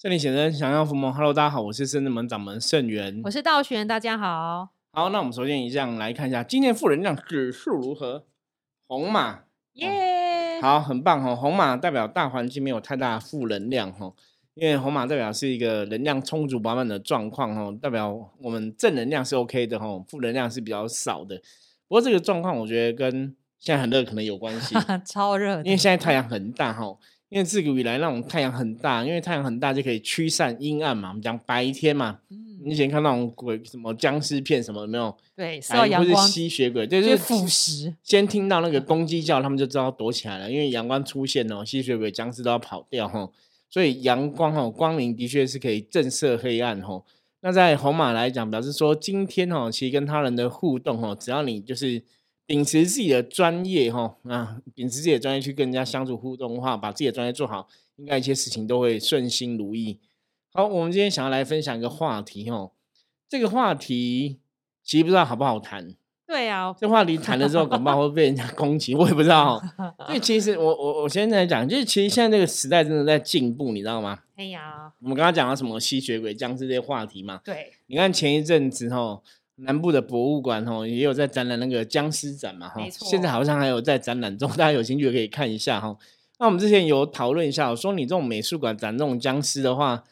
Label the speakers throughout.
Speaker 1: 圣灵显真，想要伏魔。Hello，大家好，我是圣智门掌门圣元。
Speaker 2: 我是道玄，大家好。
Speaker 1: 好，那我们首先一样来看一下今天负能量指数如何？红马，
Speaker 2: 耶！
Speaker 1: 好，很棒哦。红马代表大环境没有太大负能量哦，因为红马代表是一个能量充足饱满的状况哦，代表我们正能量是 OK 的哦，负能量是比较少的。不过这个状况我觉得跟现在很热可能有关系，
Speaker 2: 超热，
Speaker 1: 因为现在太阳很大哈。因为自古以来那种太阳很大，因为太阳很大就可以驱散阴暗嘛。我们讲白天嘛，你以前看那种鬼什么僵尸片什么没有？
Speaker 2: 对，受到阳光
Speaker 1: 吸血鬼，就是
Speaker 2: 腐蚀。
Speaker 1: 先听到那个公鸡叫，他们就知道躲起来了，因为阳光出现哦，吸血鬼、僵尸都要跑掉哈。所以阳光哈，光明的确是可以震慑黑暗哈。那在红马来讲，表示说今天哈，其实跟他人的互动哈，只要你就是。秉持自己的专业，哈啊，秉持自己的专业去跟人家相处互动的话，把自己的专业做好，应该一些事情都会顺心如意。好，我们今天想要来分享一个话题，哦，这个话题其实不知道好不好谈。
Speaker 2: 对啊，
Speaker 1: 这话题谈了之后，恐怕会被人家攻击，我也不知道。所以其实我我我现在讲，就是其实现在这个时代真的在进步，你知道吗？
Speaker 2: 哎呀，
Speaker 1: 我们刚刚讲了什么吸血鬼、僵尸这些话题嘛？
Speaker 2: 对，
Speaker 1: 你看前一阵子，哈。南部的博物馆哦，也有在展览那个僵尸展嘛哈，现在好像还有在展览中，大家有兴趣可以看一下哈。那我们之前有讨论一下，说你这种美术馆展这种僵尸的话，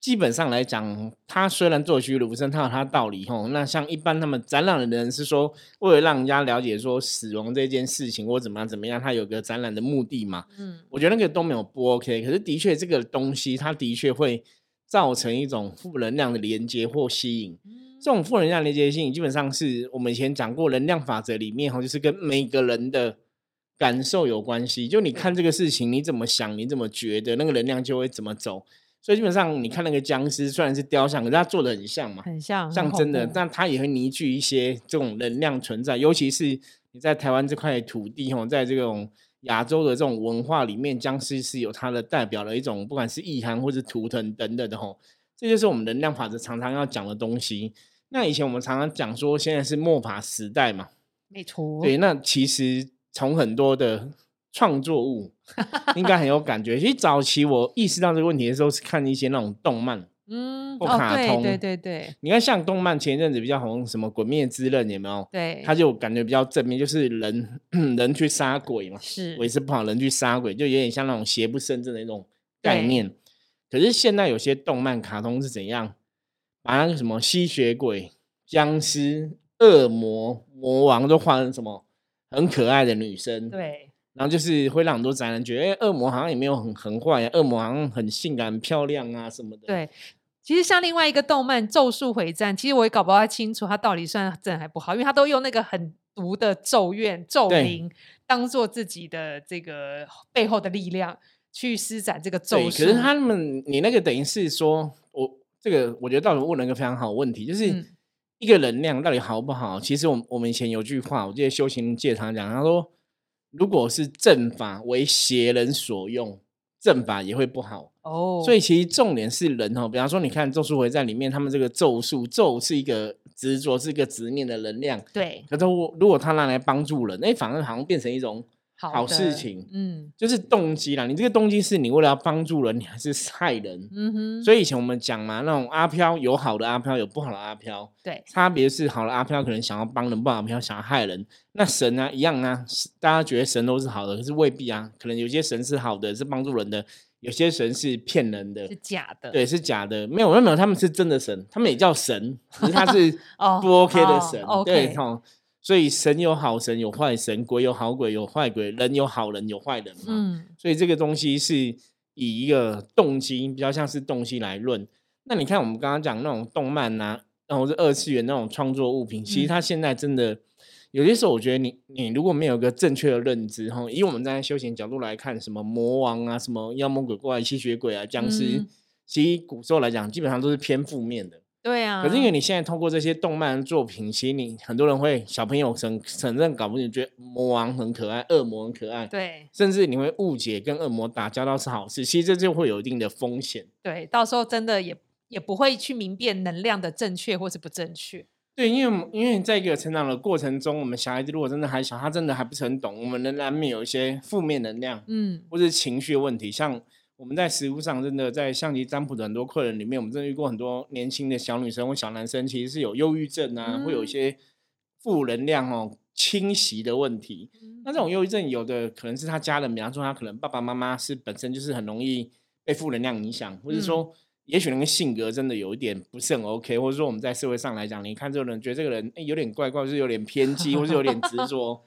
Speaker 1: 基本上来讲，它虽然做虚如生，它有它道理哈。那像一般他们展览的人是说，为了让人家了解说死亡这件事情或怎么样怎么样，它有个展览的目的嘛。嗯，我觉得那个都没有不 OK，可是的确这个东西，它的确会造成一种负能量的连接或吸引。这种负能量连接性，基本上是我们以前讲过能量法则里面哈，就是跟每个人的感受有关系。就你看这个事情，你怎么想，你怎么觉得，那个能量就会怎么走。所以基本上，你看那个僵尸，虽然是雕像，可是它做的很像嘛，
Speaker 2: 很像，
Speaker 1: 像真的，但它也会凝聚一些这种能量存在。尤其是你在台湾这块土地哈，在这种亚洲的这种文化里面，僵尸是有它的代表的一种，不管是意涵或是图腾等等的哈。这就是我们能量法则常常要讲的东西。那以前我们常常讲说，现在是末法时代嘛，
Speaker 2: 没错。
Speaker 1: 对，那其实从很多的创作物 应该很有感觉。其实早期我意识到这个问题的时候，是看一些那种动漫，嗯，或卡通，
Speaker 2: 对对对。
Speaker 1: 你看，像动漫前一阵子比较红，什么《鬼灭之刃》，有没有？
Speaker 2: 对，
Speaker 1: 他就感觉比较正面，就是人 人去杀鬼嘛，
Speaker 2: 是，
Speaker 1: 我也是不好，人去杀鬼，就有点像那种邪不胜正的那种概念。可是现在有些动漫卡通是怎样，把那个什么吸血鬼、僵尸、恶魔、魔王都画成什么很可爱的女生，
Speaker 2: 对，
Speaker 1: 然后就是会让很多宅男觉得，哎，恶魔好像也没有很很坏啊，恶魔好像很性感、漂亮啊什么的。
Speaker 2: 对，其实像另外一个动漫《咒术回战》，其实我也搞不太清楚它到底算正还不好，因为它都用那个很毒的咒怨、咒灵当做自己的这个背后的力量。去施展这个咒术，
Speaker 1: 可是他们，你那个等于是说，我这个我觉得到底问了一个非常好问题，就是一个能量到底好不好？其实我我们以前有句话，我记得修行界常讲，他说，如果是正法为邪人所用，正法也会不好哦。所以其实重点是人哦，比方说你看咒术回战里面，他们这个咒术咒是一个执着，是一个执念的能量，
Speaker 2: 对。
Speaker 1: 可是我如果他拿来帮助人，哎，反而好像变成一种。好事情，嗯，就是动机啦。你这个动机是你为了要帮助人，你还是害人？嗯哼。所以以前我们讲嘛，那种阿飘有好的阿飘，有不好的阿飘。
Speaker 2: 对，
Speaker 1: 差别是好的阿飘可能想要帮人，不好的阿飘想要害人。那神啊，一样啊。大家觉得神都是好的，可是未必啊。可能有些神是好的，是帮助人的；有些神是骗人的，
Speaker 2: 是假的。
Speaker 1: 对，是假的。没有，没有，他们是真的神，他们也叫神，可是他是 不 OK 的神。对，哈。所以神有好神有坏神，鬼有好鬼有坏鬼，人有好人有坏人嘛。嗯，所以这个东西是以一个动机比较像是动机来论。那你看我们刚刚讲那种动漫呐，然后是二次元那种创作物品，其实它现在真的有些时候，我觉得你你如果没有一个正确的认知，哈，以我们在修行角度来看，什么魔王啊，什么妖魔鬼怪、吸血鬼啊、僵尸，其实古时候来讲，基本上都是偏负面的。
Speaker 2: 对啊，
Speaker 1: 可是因为你现在通过这些动漫作品，其实你很多人会小朋友承承认搞不清，觉得魔王很可爱，恶魔很可爱，
Speaker 2: 对，
Speaker 1: 甚至你会误解跟恶魔打交道是好事，其实这就会有一定的风险。
Speaker 2: 对，到时候真的也也不会去明辨能量的正确或是不正确。
Speaker 1: 对，因为因为在一个成长的过程中，我们小孩子如果真的还小，他真的还不是很懂，我们仍然没有一些负面能量，嗯，或是情绪问题，像。我们在实物上真的在象棋占卜的很多客人里面，我们真的遇过很多年轻的小女生或小男生，其实是有忧郁症啊，会有一些负能量哦侵袭的问题。那这种忧郁症有的可能是他家人，比方说他可能爸爸妈妈是本身就是很容易被负能量影响，或者说也许那个性格真的有一点不是很 OK，或者说我们在社会上来讲，你看这个人觉得这个人有点怪怪，是有点偏激，或是有点执着。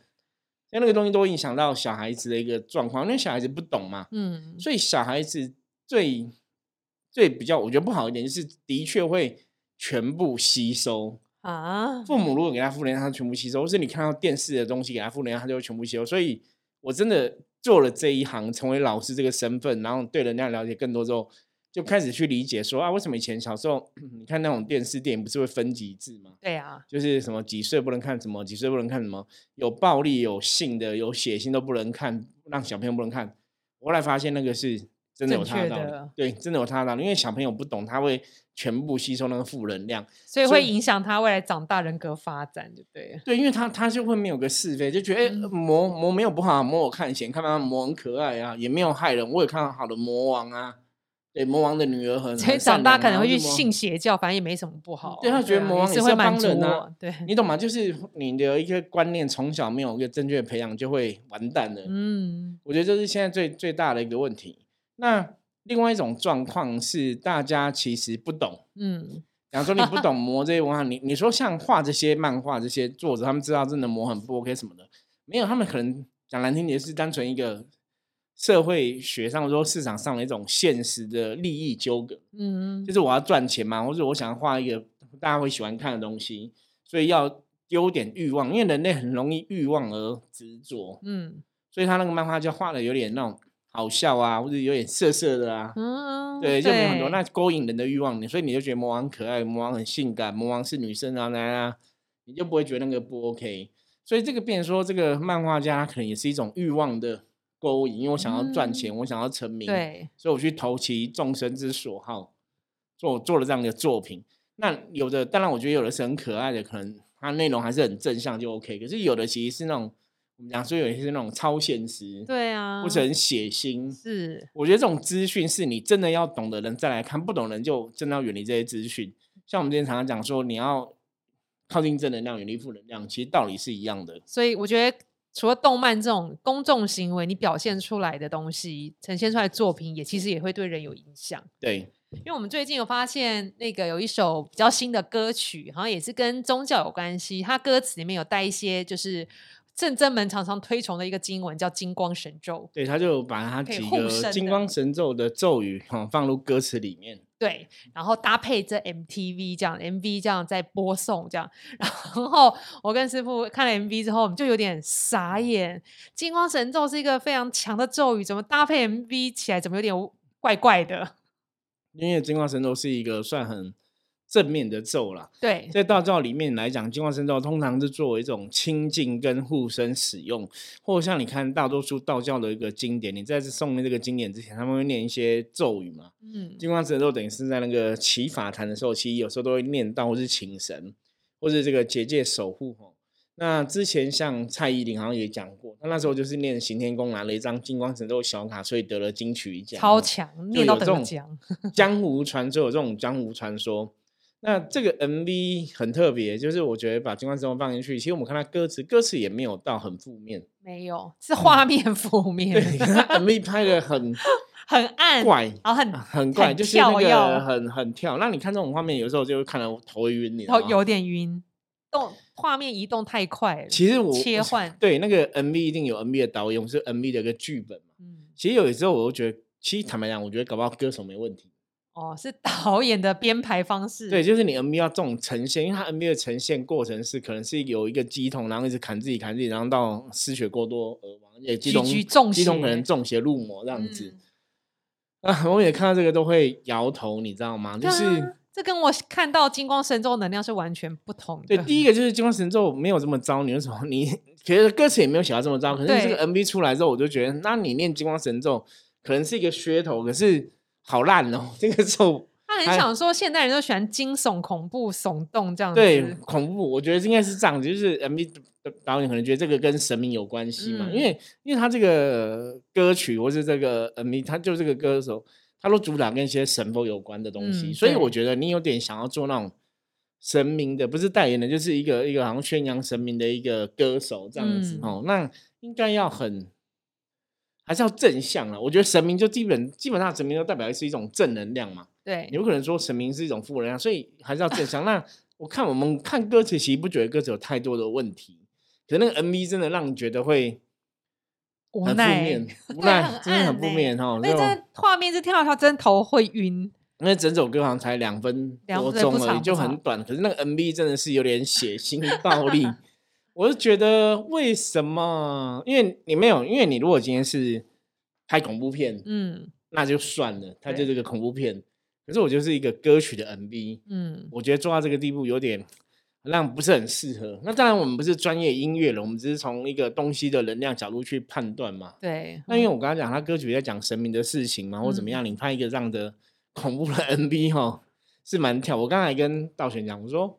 Speaker 1: 那那个东西都会影响到小孩子的一个状况，因为小孩子不懂嘛，嗯，所以小孩子最最比较我觉得不好一点，就是的确会全部吸收啊。父母如果给他负能量，他全部吸收；或是你看到电视的东西给他负能量，他就会全部吸收。所以我真的做了这一行，成为老师这个身份，然后对人家了解更多之后。就开始去理解说啊，为什么以前小时候 你看那种电视电影不是会分级制吗？
Speaker 2: 对啊，
Speaker 1: 就是什么几岁不能看什么，几岁不能看什么，有暴力、有性的、有血腥都不能看，让小朋友不能看。我后来发现那个是真的有他的道理，对，真的有他的道理，因为小朋友不懂，他会全部吸收那个负能量，
Speaker 2: 所以会影响他未来长大人格发展，就对。
Speaker 1: 对，因为他他就会没有个是非，就觉得哎，魔魔没有不好，魔我看嫌，看到魔很可爱啊，也没有害人，我也看到好的魔王啊。对魔王的女儿很，
Speaker 2: 所以长大可能会去信邪教，反正也没什么不好。
Speaker 1: 对他觉得魔王也是帮人啊，
Speaker 2: 对
Speaker 1: 你懂吗？就是你的一个观念从小没有一个正确的培养，就会完蛋了。嗯，我觉得这是现在最最大的一个问题。那另外一种状况是，大家其实不懂。嗯，比方说你不懂魔这些文化，你你说像画这些漫画这些作者，他们知道真的魔很不 OK 什么的，没有，他们可能讲难听点是单纯一个。社会学上说，市场上的一种现实的利益纠葛，嗯，就是我要赚钱嘛，或者我想要画一个大家会喜欢看的东西，所以要丢点欲望，因为人类很容易欲望而执着，嗯，所以他那个漫画就画的有点那种好笑啊，或者有点色色的啊，嗯，对，就有很多那勾引人的欲望你，所以你就觉得魔王可爱，魔王很性感，魔王是女生啊，来啊，你就不会觉得那个不 OK，所以这个变说这个漫画家可能也是一种欲望的。勾引，因为我想要赚钱，我想要成名，
Speaker 2: 对，
Speaker 1: 所以我去投其众生之所好，做做了这样的作品。那有的，当然我觉得有的是很可爱的，可能它内容还是很正向就 OK。可是有的其实是那种我们讲说有一些是那种超现实，
Speaker 2: 对啊，
Speaker 1: 或者很血腥。
Speaker 2: 是，
Speaker 1: 我觉得这种资讯是你真的要懂的人再来看，不懂人就真的要远离这些资讯。像我们之前常常讲说，你要靠近正能量，远离负能量，其实道理是一样的。
Speaker 2: 所以我觉得。除了动漫这种公众行为，你表现出来的东西，呈现出来的作品，也其实也会对人有影响。
Speaker 1: 对，
Speaker 2: 因为我们最近有发现，那个有一首比较新的歌曲，好像也是跟宗教有关系。它歌词里面有带一些，就是正真们常常推崇的一个经文，叫金光神咒。
Speaker 1: 对，他就把它几个金光神咒的咒语哈放入歌词里面。
Speaker 2: 对，然后搭配这 MTV 这样 MV 这样在播送这样，然后我跟师傅看了 MV 之后，我们就有点傻眼。金光神咒是一个非常强的咒语，怎么搭配 MV 起来，怎么有点怪怪的？
Speaker 1: 因为金光神咒是一个算很。正面的咒啦。
Speaker 2: 对，
Speaker 1: 在道教里面来讲，金光神咒通常是作为一种清净跟护身使用，或者像你看大多数道教的一个经典，你在诵这个经典之前，他们会念一些咒语嘛。嗯，金光神咒等于是在那个祈法坛的时候，其实有时候都会念到，或是请神，或是这个结界守护吼。那之前像蔡依林好像也讲过，他那时候就是念行天宫拿了一张金光神咒小卡，所以得了金曲奖，
Speaker 2: 超强，念到得奖。
Speaker 1: 江湖传说有这种江湖传说。那这个 MV 很特别，就是我觉得把金光神咒放进去，其实我们看它歌词，歌词也没有到很负面，
Speaker 2: 没有，是画面负面。
Speaker 1: 对，MV 拍的很
Speaker 2: 很暗，
Speaker 1: 怪，
Speaker 2: 然后很
Speaker 1: 很怪，就是那个很很跳。那你看这种画面，有时候就会看得头晕，你
Speaker 2: 头有点晕，动画面移动太快了。
Speaker 1: 其实我
Speaker 2: 切换
Speaker 1: 对那个 MV 一定有 MV 的导演，是 MV 的一个剧本嘛。嗯，其实有时候我都觉得，其实坦白讲，我觉得搞不好歌手没问题。
Speaker 2: 哦，是导演的编排方式。
Speaker 1: 对，就是你 MV 要这种呈现，因为它 MV 的呈现过程是可能是有一个机筒，然后一直砍自己砍自己，然后到失血过多而亡，也机筒机筒可能中邪入魔这样子。啊，我也看到这个都会摇头，你知道吗？就是
Speaker 2: 这跟我看到金光神咒能量是完全不同的。
Speaker 1: 对，第一个就是金光神咒没有这么糟，你为什么？你其实歌词也没有写到这么糟，可是这个 MV 出来之后，我就觉得，那你念金光神咒可能是一个噱头，可是。好烂哦！这个咒，
Speaker 2: 他很想说，现代人都喜欢惊悚、恐怖、耸动这样子。
Speaker 1: 对，恐怖，我觉得应该是这样，就是 MV 导演可能觉得这个跟神明有关系嘛，因为因为他这个歌曲或是这个 MV，他就这个歌手，他都主打跟一些神佛有关的东西，所以我觉得你有点想要做那种神明的，不是代言的，就是一个一个好像宣扬神明的一个歌手这样子哦，那应该要很。还是要正向了，我觉得神明就基本基本上神明都代表的是一种正能量嘛。
Speaker 2: 对，
Speaker 1: 有可能说神明是一种负能量，所以还是要正向。那我看我们看歌词，其实不觉得歌词有太多的问题，可是那个 MV 真的让你觉得会
Speaker 2: 无奈，
Speaker 1: 无奈，真的很负面哈。
Speaker 2: 那这画面是跳跳，真头会晕。
Speaker 1: 因为整首歌好像才两分多钟而已，就很短。可是那个 MV 真的是有点血腥暴力。我是觉得为什么？因为你没有，因为你如果今天是拍恐怖片，嗯，那就算了，它就是个恐怖片。可是我就是一个歌曲的 MV，嗯，我觉得做到这个地步有点让不是很适合。那当然我们不是专业音乐人，我们只是从一个东西的能量角度去判断嘛。
Speaker 2: 对。
Speaker 1: 那因为我刚刚讲，他歌曲在讲神明的事情嘛，或怎么样，你拍一个这样的恐怖的 MV 哈，是蛮跳。我刚才跟道玄讲，我说。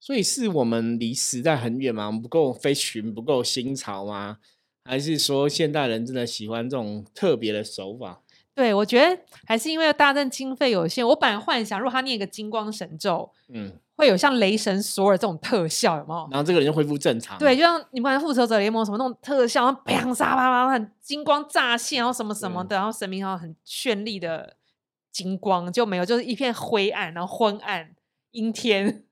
Speaker 1: 所以是我们离时代很远吗？我们不够飞群，不够新潮吗？还是说现代人真的喜欢这种特别的手法？
Speaker 2: 对，我觉得还是因为大正经费有限。我本来幻想，如果他念一个金光神咒，嗯，会有像雷神索尔这种特效，有没有？
Speaker 1: 然后这个人就恢复正常。
Speaker 2: 对，就像你们看复仇者联盟什么那种特效，然后啪沙啪啪，很金光乍现，然后什么什么的，然后神明然后很绚丽的金光就没有，就是一片灰暗，然后昏暗阴天。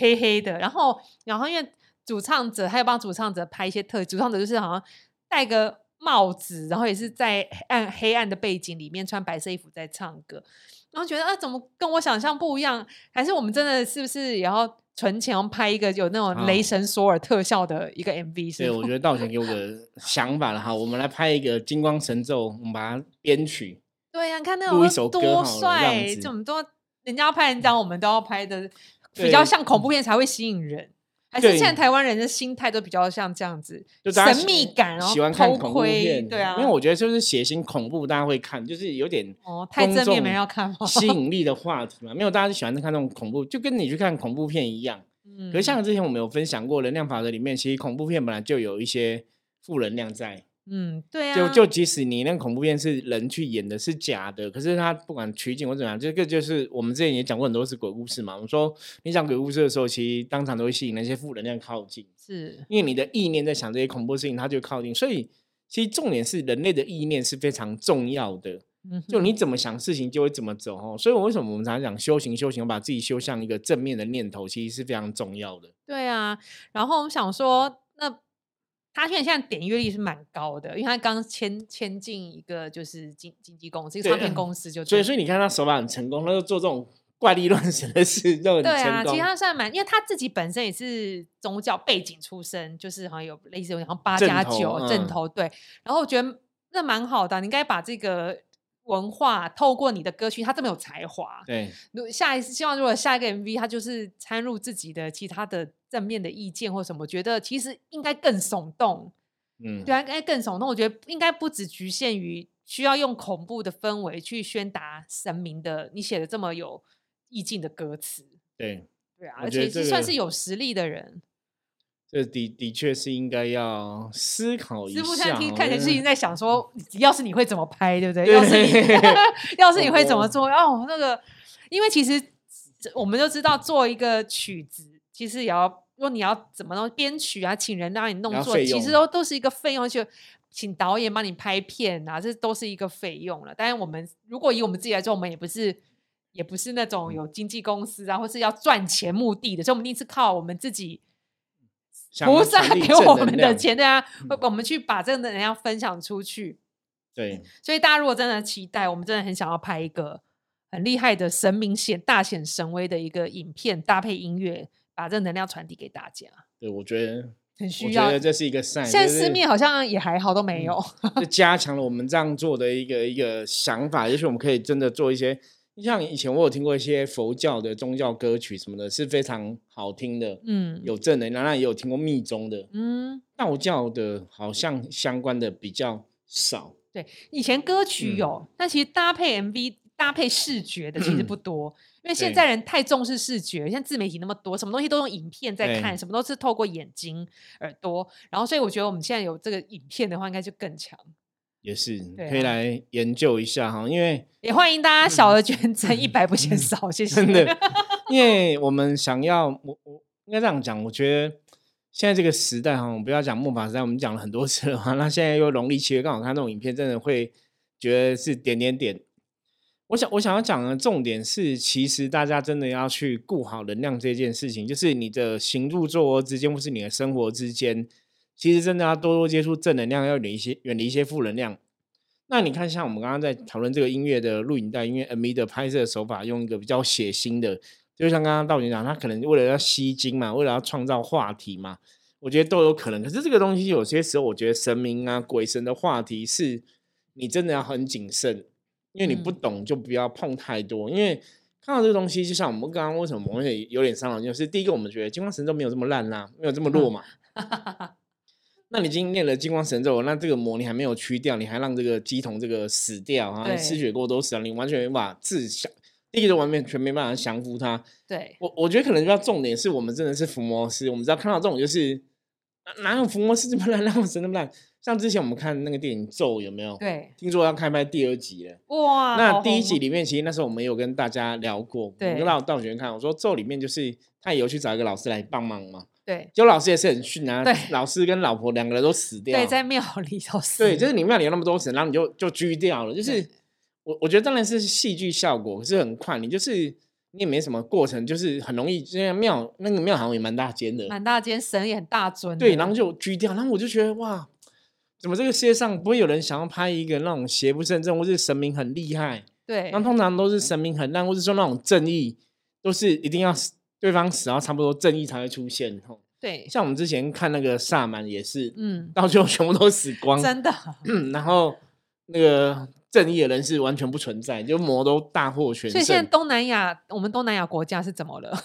Speaker 2: 黑黑的，然后，然后因为主唱者，他要帮主唱者拍一些特，主唱者就是好像戴个帽子，然后也是在暗黑暗的背景里面穿白色衣服在唱歌，然后觉得啊，怎么跟我想象不一样？还是我们真的是不是也要存钱拍一个有那种雷神索尔特效的一个 MV？
Speaker 1: 对，我觉得道贤给我个想法了哈，我们来拍一个金光神咒，我们把它编曲。
Speaker 2: 对呀，你看那种多帅，这么多人家拍人家，我们都要拍的。比较像恐怖片才会吸引人，还是现在台湾人的心态都比较像这样子，就神秘感，然后
Speaker 1: 喜欢看恐怖片，
Speaker 2: 对啊，
Speaker 1: 因为我觉得就是血腥恐怖，大家会看，就是有点
Speaker 2: 哦太正面没人要看，
Speaker 1: 吸引力的话题嘛，没有大家就喜欢看那种恐怖，就跟你去看恐怖片一样。嗯，可是像之前我们有分享过能量法则里面，其实恐怖片本来就有一些负能量在。
Speaker 2: 嗯，对啊，
Speaker 1: 就就即使你那个恐怖片是人去演的，是假的，可是他不管取景或怎么样，这个就是我们之前也讲过很多次鬼故事嘛。我们说你讲鬼故事的时候，其实当场都会吸引那些负能量靠近，
Speaker 2: 是
Speaker 1: 因为你的意念在想这些恐怖事情，它就靠近。所以其实重点是人类的意念是非常重要的，就你怎么想事情就会怎么走哦。所以为什么我们常常讲修行？修行把自己修向一个正面的念头，其实是非常重要的。
Speaker 2: 对啊，然后我们想说那。他现在现在点阅率是蛮高的，因为他刚签签进一个就是经经纪公司，一个唱片公司就
Speaker 1: 所以所以你看他手法很成功，他就做这种怪力乱神的事，就很
Speaker 2: 对啊。其实他算蛮，因为他自己本身也是宗教背景出身，就是好像有类似有像八加九正头对。然后我觉得那蛮好的，你应该把这个文化透过你的歌曲，他这么有才华，
Speaker 1: 对。
Speaker 2: 如下一次希望如果下一个 MV 他就是掺入自己的其他的。正面的意见或什么，我觉得其实应该更耸动，嗯，对啊，应该更耸动。我觉得应该不只局限于需要用恐怖的氛围去宣达神明的，你写的这么有意境的歌词，
Speaker 1: 对
Speaker 2: 对啊，而且是算是有实力的人，
Speaker 1: 这的的确是应该要思考一下。师傅
Speaker 2: 看听看起来是在想说，要是你会怎么拍，对不对？要是你 要是你会怎么做？哦，那个，因为其实我们就知道做一个曲子。其实也要，如果你要怎么弄编曲啊，请人让你弄做，其实都都是一个费用，就请导演帮你拍片啊，这都是一个费用了。但是我们如果以我们自己来做，我们也不是也不是那种有经纪公司啊，或是要赚钱目的的，所以我们一定是靠我们自己菩萨给我们的钱，对啊，我们去把这个能量分享出去。
Speaker 1: 对，
Speaker 2: 所以大家如果真的期待，我们真的很想要拍一个很厉害的神明显大显神威的一个影片，搭配音乐。把这能量传递给大家，
Speaker 1: 对我觉得
Speaker 2: 很需要。
Speaker 1: 我觉得这是一个善。
Speaker 2: 现在市面好像也还好，都没有。
Speaker 1: 就加强了我们这样做的一个一个想法。也许我们可以真的做一些，像以前我有听过一些佛教的宗教歌曲什么的，是非常好听的。嗯，有正能量，那也有听过密宗的。嗯，道教的好像相关的比较少。
Speaker 2: 对，以前歌曲有，但其实搭配 MV。搭配视觉的其实不多，因为现在人太重视视觉，像自媒体那么多，什么东西都用影片在看，什么都是透过眼睛、耳朵，然后所以我觉得我们现在有这个影片的话，应该就更强。
Speaker 1: 也是可以来研究一下哈，因为
Speaker 2: 也欢迎大家小额捐赠，一百不嫌少，谢谢。
Speaker 1: 真的，因为我们想要，我我应该这样讲，我觉得现在这个时代哈，我们不要讲木法时代，我们讲了很多次了哈，那现在又农历七月，刚好看那种影片，真的会觉得是点点点。我想我想要讲的重点是，其实大家真的要去顾好能量这件事情，就是你的行住坐卧之间，或是你的生活之间。其实真的要多多接触正能量，要远离一些远离一些负能量。那你看，像我们刚刚在讨论这个音乐的录影带、音乐 MV 的拍摄手法，用一个比较血腥的，就像刚刚道警讲，他可能为了要吸睛嘛，为了要创造话题嘛，我觉得都有可能。可是这个东西有些时候，我觉得神明啊、鬼神的话题是，你真的要很谨慎，因为你不懂就不要碰太多。因为看到这个东西，就像我们刚刚为什么我会有点伤脑筋，是第一个，我们觉得金光神咒没有这么烂啦，没有这么弱嘛。那你已经念了金光神咒，那这个魔你还没有驱掉，你还让这个鸡童这个死掉啊？失血过多死了，你完全没办法自降，第一个完全没办法降服他。
Speaker 2: 对
Speaker 1: 我，我觉得可能比较重点是我们真的是伏魔师，我们知道看到这种就是哪有伏魔师这么烂，让神那么烂？像之前我们看那个电影咒有没有？
Speaker 2: 对，
Speaker 1: 听说要开拍第二集了。
Speaker 2: 哇！
Speaker 1: 那第一集里面其实那时候我们有跟大家聊过，
Speaker 2: 对，
Speaker 1: 跟到道学看，我说咒里面就是他也有去找一个老师来帮忙嘛。
Speaker 2: 对，
Speaker 1: 就老师也是很逊啊。对，老师跟老婆两个人都死掉。
Speaker 2: 对，在庙里头死。
Speaker 1: 对，就是你庙里有那么多神，然后你就就拘掉了。就是我我觉得当然是戏剧效果，可是很快，你就是你也没什么过程，就是很容易。因为庙那个庙好像也蛮大间的，
Speaker 2: 蛮大间，神也很大尊。
Speaker 1: 对，然后就拘掉，然后我就觉得哇，怎么这个世界上不会有人想要拍一个那种邪不胜正，或是神明很厉害？
Speaker 2: 对，
Speaker 1: 那通常都是神明很烂，或者说那种正义都是一定要对方死，然后差不多正义才会出现。
Speaker 2: 对，
Speaker 1: 像我们之前看那个萨满也是，嗯，到最后全部都死光，
Speaker 2: 真的。
Speaker 1: 然后那个正义的人是完全不存在，就魔都大获全胜。
Speaker 2: 所以现在东南亚，我们东南亚国家是怎么了？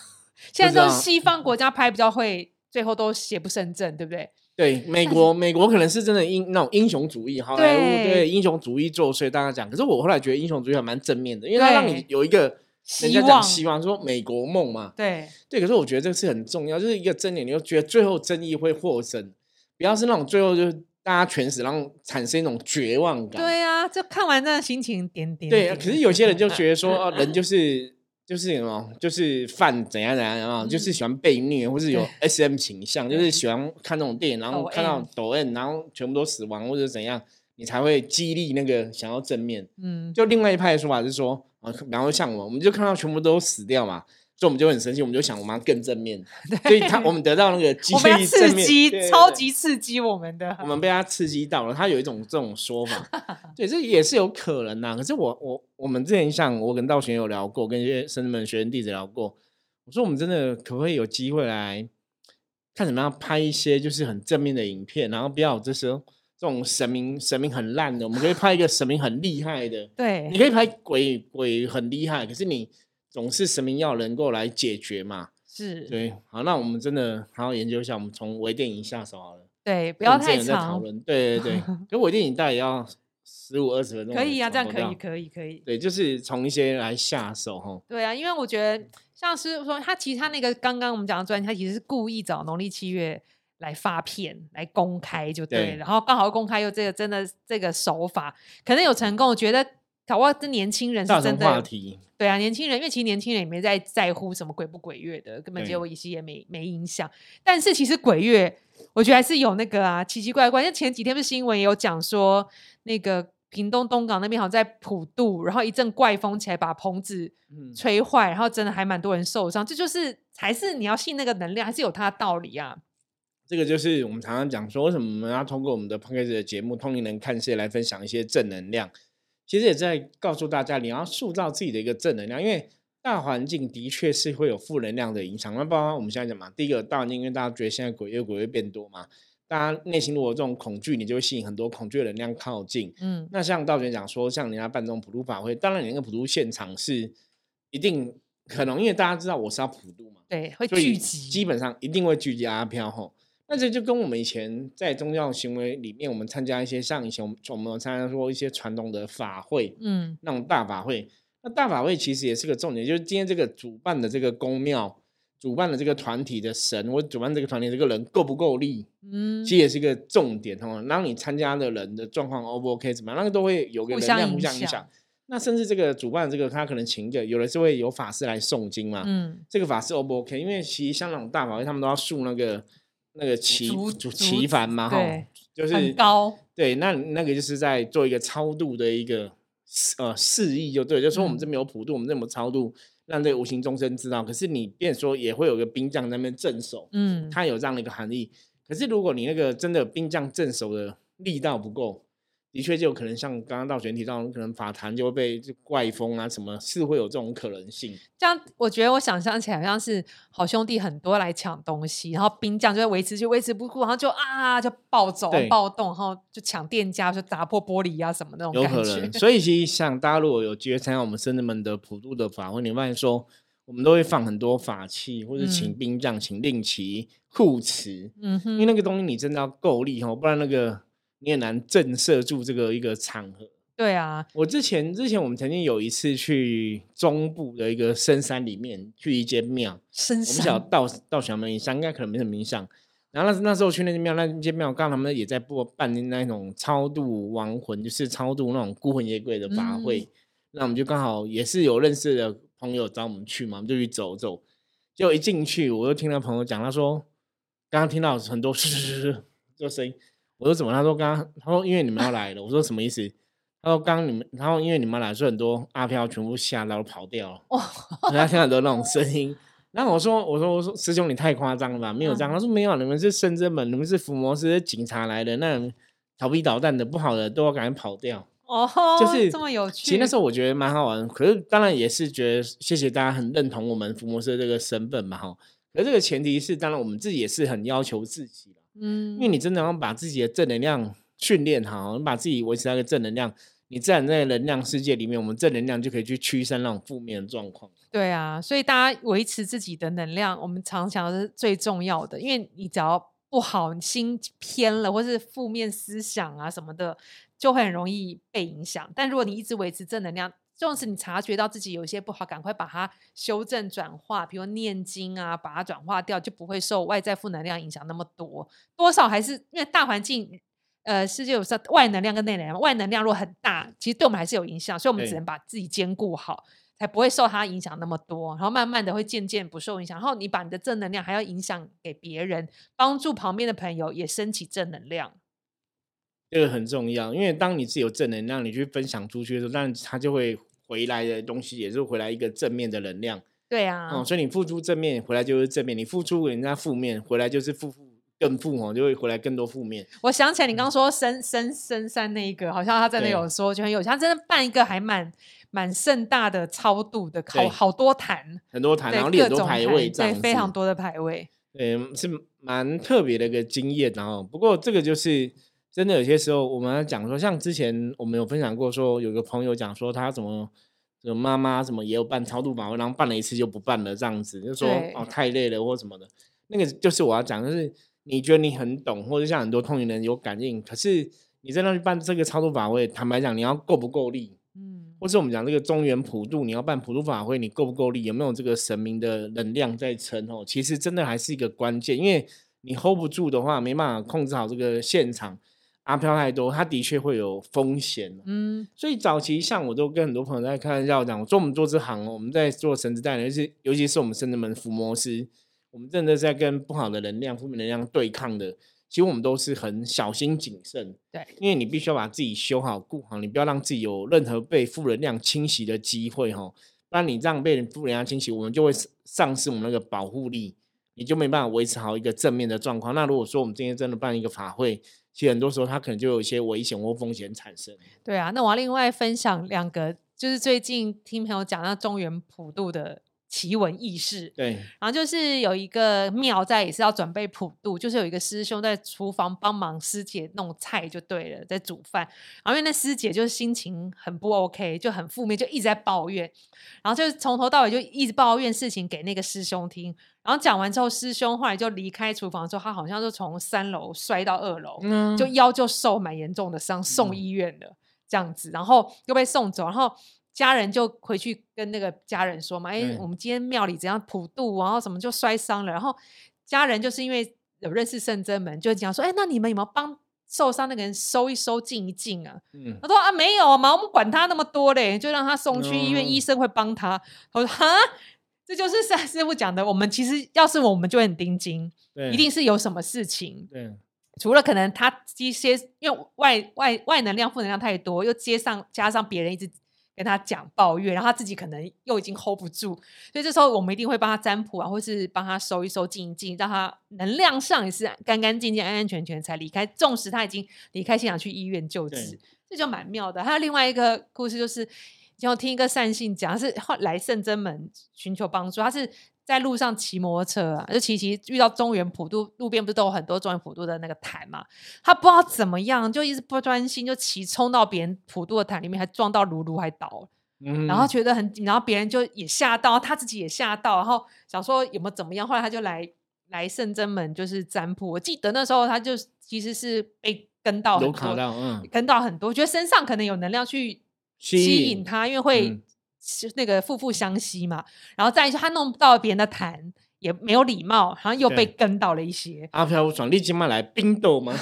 Speaker 2: 现在都是西方国家拍比较会，最后都邪不胜正，对不对？
Speaker 1: 对，美国美国可能是真的英那种英雄主义，好莱坞对英雄主义作祟，大家讲。可是我后来觉得英雄主义还蛮正面的，因为它让你有一个。人家讲希望说美国梦嘛，
Speaker 2: 对
Speaker 1: 对，可是我觉得这个是很重要，就是一个真理，你就觉得最后正义会获胜，不要是那种最后就是大家全死，然后产生一种绝望感。
Speaker 2: 对啊，就看完那心情点点。
Speaker 1: 对，可是有些人就觉得说，人就是就是什么，就是犯怎样怎样啊，就是喜欢被虐，或是有 S M 倾向，就是喜欢看那种电影，然后看到抖 N，然后全部都死亡或者怎样，你才会激励那个想要正面。嗯，就另外一派的说法是说。然后像我，我们就看到全部都死掉嘛，所以我们就很生气，我们就想我们要更正面，所以他我们得到那个激励
Speaker 2: 刺激，超级刺激我们的，
Speaker 1: 我们被他刺激到了。他有一种这种说法，对，这也是有可能呐。可是我我我们之前像我跟道玄有聊过，跟一些生门学生弟子聊过，我说我们真的可不可以有机会来看怎么样拍一些就是很正面的影片，然后不要这时候。这种神明神明很烂的，我们可以拍一个神明很厉害的。
Speaker 2: 对，
Speaker 1: 你可以拍鬼鬼很厉害，可是你总是神明要能够来解决嘛。
Speaker 2: 是，
Speaker 1: 对。好，那我们真的好好研究一下，我们从微电影下手好了。
Speaker 2: 对，不要太长。
Speaker 1: 对对对，可微电影大概要十五二十分钟。
Speaker 2: 可以啊，这样可以可以可以。
Speaker 1: 对，就是从一些来下手哈。
Speaker 2: 对啊，因为我觉得像是说他其实他那个刚刚我们讲的专辑，他其实是故意找农历七月。来发片来公开就对，然后刚好公开又这个真的这个手法可能有成功，我觉得搞不好这年轻人是真的
Speaker 1: 话题。
Speaker 2: 对啊，年轻人因为其实年轻人也没在在乎什么鬼不鬼月的，根本结果一些也没没影响。但是其实鬼月我觉得还是有那个啊奇奇怪怪，像前几天不是新闻也有讲说那个屏东东港那边好像在普渡，然后一阵怪风起来把棚子吹坏，然后真的还蛮多人受伤。这就是还是你要信那个能量，还是有它的道理啊。
Speaker 1: 这个就是我们常常讲说，为什么我们要通过我们的 p o d c a 的节目《通灵人看世界》来分享一些正能量？其实也在告诉大家，你要塑造自己的一个正能量，因为大环境的确是会有负能量的影响。那包括我们现在讲嘛，第一个大环境，因为大家觉得现在鬼越鬼越变多嘛，大家内心如果这种恐惧，你就会吸引很多恐惧的能量靠近。嗯，那像道玄讲说，像人家办这种普渡法会，当然你那个普渡现场是一定可能，因为大家知道我是要普渡嘛，
Speaker 2: 对，会聚集，
Speaker 1: 基本上一定会聚集阿飘吼。那这就跟我们以前在宗教行为里面，我们参加一些像以前我们我们参加过一些传统的法会，嗯，那种大法会，那大法会其实也是个重点，就是今天这个主办的这个公庙。主办的这个团体的神，我主办这个团体这个人够不够力？嗯，其实也是一个重点哦。然后你参加的人的状况 O 不 OK？怎么样？那个都会有个能量互相影响。那甚至这个主办这个他可能请一个，有的是会有法师来诵经嘛。嗯，这个法师 O 不 OK？因为其实香港大法会他们都要竖那个那个旗旗幡嘛，哈，就是
Speaker 2: 很高。
Speaker 1: 对，那那个就是在做一个超度的一个呃示意，就对，就说我们这边有普度，我们这么超度。让这个无形众生知道，可是你变说也会有个兵将在那边镇守，嗯，它有这样的一个含义。可是如果你那个真的兵将镇守的力道不够。的确，就有可能像刚刚道玄提到，可能法坛就会被怪风啊，什么是会有这种可能性？
Speaker 2: 这样，我觉得我想象起来，好像是好兄弟很多来抢东西，然后兵将就会维持，就维持不住，然后就啊，就暴走、暴动，然后就抢店家，就砸破玻璃啊什么那种。
Speaker 1: 有可能。所以其实像大家如果有机会参加我们深圳们的普渡的法会，你发现说，我们都会放很多法器，或者请兵将、请令旗护持，嗯哼，因为那个东西你真的要够力哦，不然那个。你也难震慑住这个一个场合。
Speaker 2: 对啊，
Speaker 1: 我之前之前我们曾经有一次去中部的一个深山里面去一间庙，
Speaker 2: 深山，我们
Speaker 1: 小到到小门以上应该可能没什么印象。然后那那时候去那间庙，那间庙刚他们也在播办那种超度亡魂，就是超度那种孤魂野鬼的法会。那我们就刚好也是有认识的朋友找我们去嘛，我们就去走走。就一进去，我就听到朋友讲，他说刚刚听到很多嘶嘶嘶这声音。我说怎么？他说刚刚他说因为你们要来了。我说什么意思？他说刚刚你们，然后因为你们来，所以很多阿飘全部吓到跑掉了。哇！他听很多那种声音。然后我说我说我说师兄你太夸张了吧？没有这样。他说没有，你们是深圳门，你们是伏魔师警察来的，那调皮捣蛋的不好的都要赶紧跑掉。
Speaker 2: 哦，
Speaker 1: 就是
Speaker 2: 这么有趣。
Speaker 1: 其实那时候我觉得蛮好玩，可是当然也是觉得谢谢大家很认同我们伏魔师这个身份嘛哈。可这个前提是，当然我们自己也是很要求自己嗯，因为你真的要把自己的正能量训练好，你把自己维持在一个正能量，你自然在能量世界里面，我们正能量就可以去驱散那种负面的状况。
Speaker 2: 对啊，所以大家维持自己的能量，我们常常是最重要的。因为你只要不好，心偏了，或是负面思想啊什么的，就会很容易被影响。但如果你一直维持正能量，就是你察觉到自己有一些不好，赶快把它修正转化，比如念经啊，把它转化掉，就不会受外在负能量影响那么多。多少还是因为大环境，呃，世界有时外能量跟内能量，外能量如果很大，其实对我们还是有影响，所以我们只能把自己兼顾好，才不会受它影响那么多。然后慢慢的会渐渐不受影响。然后你把你的正能量还要影响给别人，帮助旁边的朋友也升起正能量。
Speaker 1: 这个很重要，因为当你自己有正能量，你去分享出去的时候，那他就会回来的东西也是回来一个正面的能量。
Speaker 2: 对啊，
Speaker 1: 哦，所以你付出正面，回来就是正面；你付出人家负面，回来就是负负更负哦，就会回来更多负面。
Speaker 2: 我想起来，你刚刚说深深深山那一个，好像他真的有说，就很有，他真的办一个还蛮蛮盛大的超度的，好好多坛，
Speaker 1: 很多坛，然后很多排位，
Speaker 2: 对，非常多的排位，
Speaker 1: 对，是蛮特别的一个经验。然后，不过这个就是。真的有些时候，我们要讲说，像之前我们有分享过，说有个朋友讲说，他怎么妈妈什么也有办超度法会，然后办了一次就不办了，这样子，就说哦太累了或什么的。那个就是我要讲，就是你觉得你很懂，或者像很多通灵人有感应，可是你在那里办这个超度法会，坦白讲，你要够不够力？嗯，或是我们讲这个中原普渡，你要办普渡法会，你够不够力？有没有这个神明的能量在撑？哦，其实真的还是一个关键，因为你 hold 不住的话，没办法控制好这个现场。阿飘太多，他的确会有风险。嗯，所以早期像我都跟很多朋友在开玩笑讲，我说我们做这行，我们在做神之代言，是尤其是我们圣人门伏魔师，我们真的在跟不好的能量、负面能量对抗的。其实我们都是很小心谨慎，
Speaker 2: 对，
Speaker 1: 因为你必须要把自己修好、顾好，你不要让自己有任何被负能量侵袭的机会哈。不然你这样被负能量侵袭，我们就会丧失我们那个保护力，你就没办法维持好一个正面的状况。那如果说我们今天真的办一个法会，其实很多时候，它可能就有一些危险或风险产生。
Speaker 2: 对啊，那我要另外分享两个，就是最近听朋友讲到中原普渡的奇闻异事。
Speaker 1: 对，
Speaker 2: 然后就是有一个庙在也是要准备普渡，就是有一个师兄在厨房帮忙师姐弄菜就对了，在煮饭。然后因为那师姐就是心情很不 OK，就很负面，就一直在抱怨，然后就是从头到尾就一直抱怨事情给那个师兄听。然后讲完之后，师兄后来就离开厨房之后，他好像就从三楼摔到二楼，就腰就受蛮严重的伤，送医院的这样子，然后又被送走。然后家人就回去跟那个家人说嘛，哎，我们今天庙里怎样普渡，然后什么就摔伤了，然后家人就是因为有认识圣真门，就讲说，哎，那你们有没有帮受伤那个人收一收、静一静啊？嗯，他说啊，没有嘛，我们管他那么多嘞，就让他送去医院，医生会帮他。我说哈，这就是三师傅讲的，我们其实要是我们就很盯紧，一定是有什么事情。
Speaker 1: 对。
Speaker 2: 除了可能他一些因为外外外能量负能量太多，又接上加上别人一直跟他讲抱怨，然后他自己可能又已经 hold 不住，所以这时候我们一定会帮他占卜啊，或是帮他收一收、静一静，让他能量上也是干干净净、安安全全才离开。纵使他已经离开现场去医院救治，这就蛮妙的。还有另外一个故事，就是就听一个善信讲，是来圣真门寻求帮助，他是。在路上骑摩托车啊，就骑骑遇到中原普渡路边不是都有很多中原普渡的那个坛嘛？他不知道怎么样，就一直不专心，就骑冲到别人普渡的坛里面，还撞到卢卢，还倒。嗯，然后觉得很，然后别人就也吓到，他自己也吓到，然后想说有没有怎么样？后来他就来来圣真门，就是占卜。我记得那时候他就其实是被跟到很多，嗯，跟到很多，觉得身上可能有能量去吸引他，因为会。那个夫妇相吸嘛，然后再一他弄到别人的痰，也没有礼貌，好像又被跟到了一些。
Speaker 1: 阿飘爽，立即嘛来冰斗吗？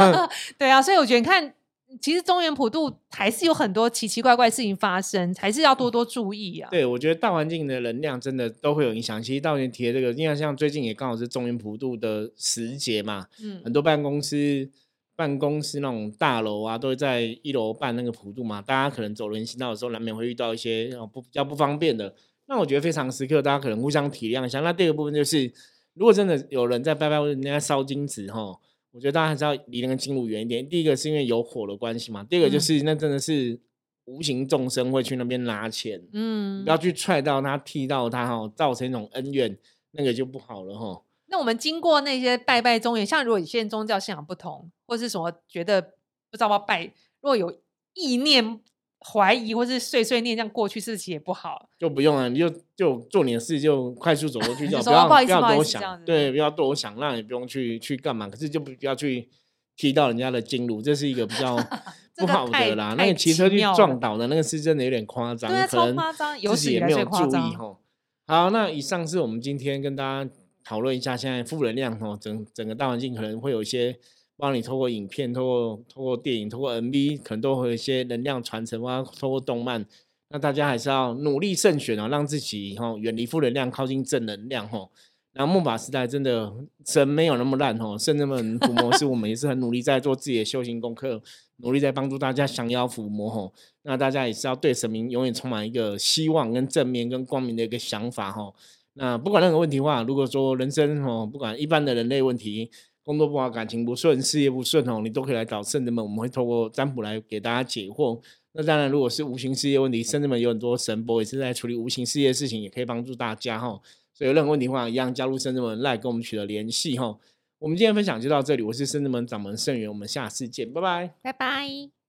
Speaker 2: 对啊，所以我觉得你看，其实中原普渡还是有很多奇奇怪怪事情发生，还是要多多注意啊。
Speaker 1: 对，我觉得大环境的能量真的都会有影响。其实到你提的这个，因为像最近也刚好是中原普渡的时节嘛，嗯，很多办公司。办公室那种大楼啊，都会在一楼办那个普渡嘛。大家可能走人行道的时候，难免会遇到一些不比较不方便的。那我觉得非常时刻，大家可能互相体谅一下。那第二个部分就是，如果真的有人在拜拜或者人家烧金纸哈，我觉得大家还是要离那个金炉远一点。第一个是因为有火的关系嘛，第二个就是那真的是无形众生会去那边拿钱，嗯，不要去踹到他、踢到他哈，造成一种恩怨，那个就不好了哈。
Speaker 2: 那我们经过那些拜拜中也，像如果你现在宗教信仰不同，或是什么觉得不知道要拜，如果有意念怀疑或是碎碎念这样过去，事情也不好，
Speaker 1: 就不用了，你就就做你的事，就快速走过去 就不要不要多想，对，不要多想，那也不用去去干嘛，可是就不要去踢到人家的经路，这是一个比较 不好的啦。那个骑车去撞倒的那个是真的有点夸张，
Speaker 2: 可能自
Speaker 1: 己也没有注意哈。好，那以上是我们今天跟大家。讨论一下现在负能量哦，整整个大环境可能会有一些，帮你透过影片、透过透过电影、透过 MV，可能都会有一些能量传承，或透过动漫。那大家还是要努力慎选哦，让自己哈远离负能量，靠近正能量哈。然后木法时代真的神没有那么烂哦，圣人们伏魔是我们也是很努力在做自己的修行功课，努力在帮助大家降妖伏魔哦。那大家也是要对神明永远充满一个希望跟正面跟光明的一个想法哈。那不管任何问题的话，如果说人生哦，不管一般的人类问题，工作不好、感情不顺、事业不顺哦，你都可以来找圣人们，我们会透过占卜来给大家解惑。那当然，如果是无形事业问题，圣人们有很多神波也是在处理无形事业的事情，也可以帮助大家哈。所以有任何问题的话，一样加入圣人们来跟我们取得联系哈。我们今天分享就到这里，我是圣人们掌门圣元，我们下次见，拜拜，
Speaker 2: 拜拜。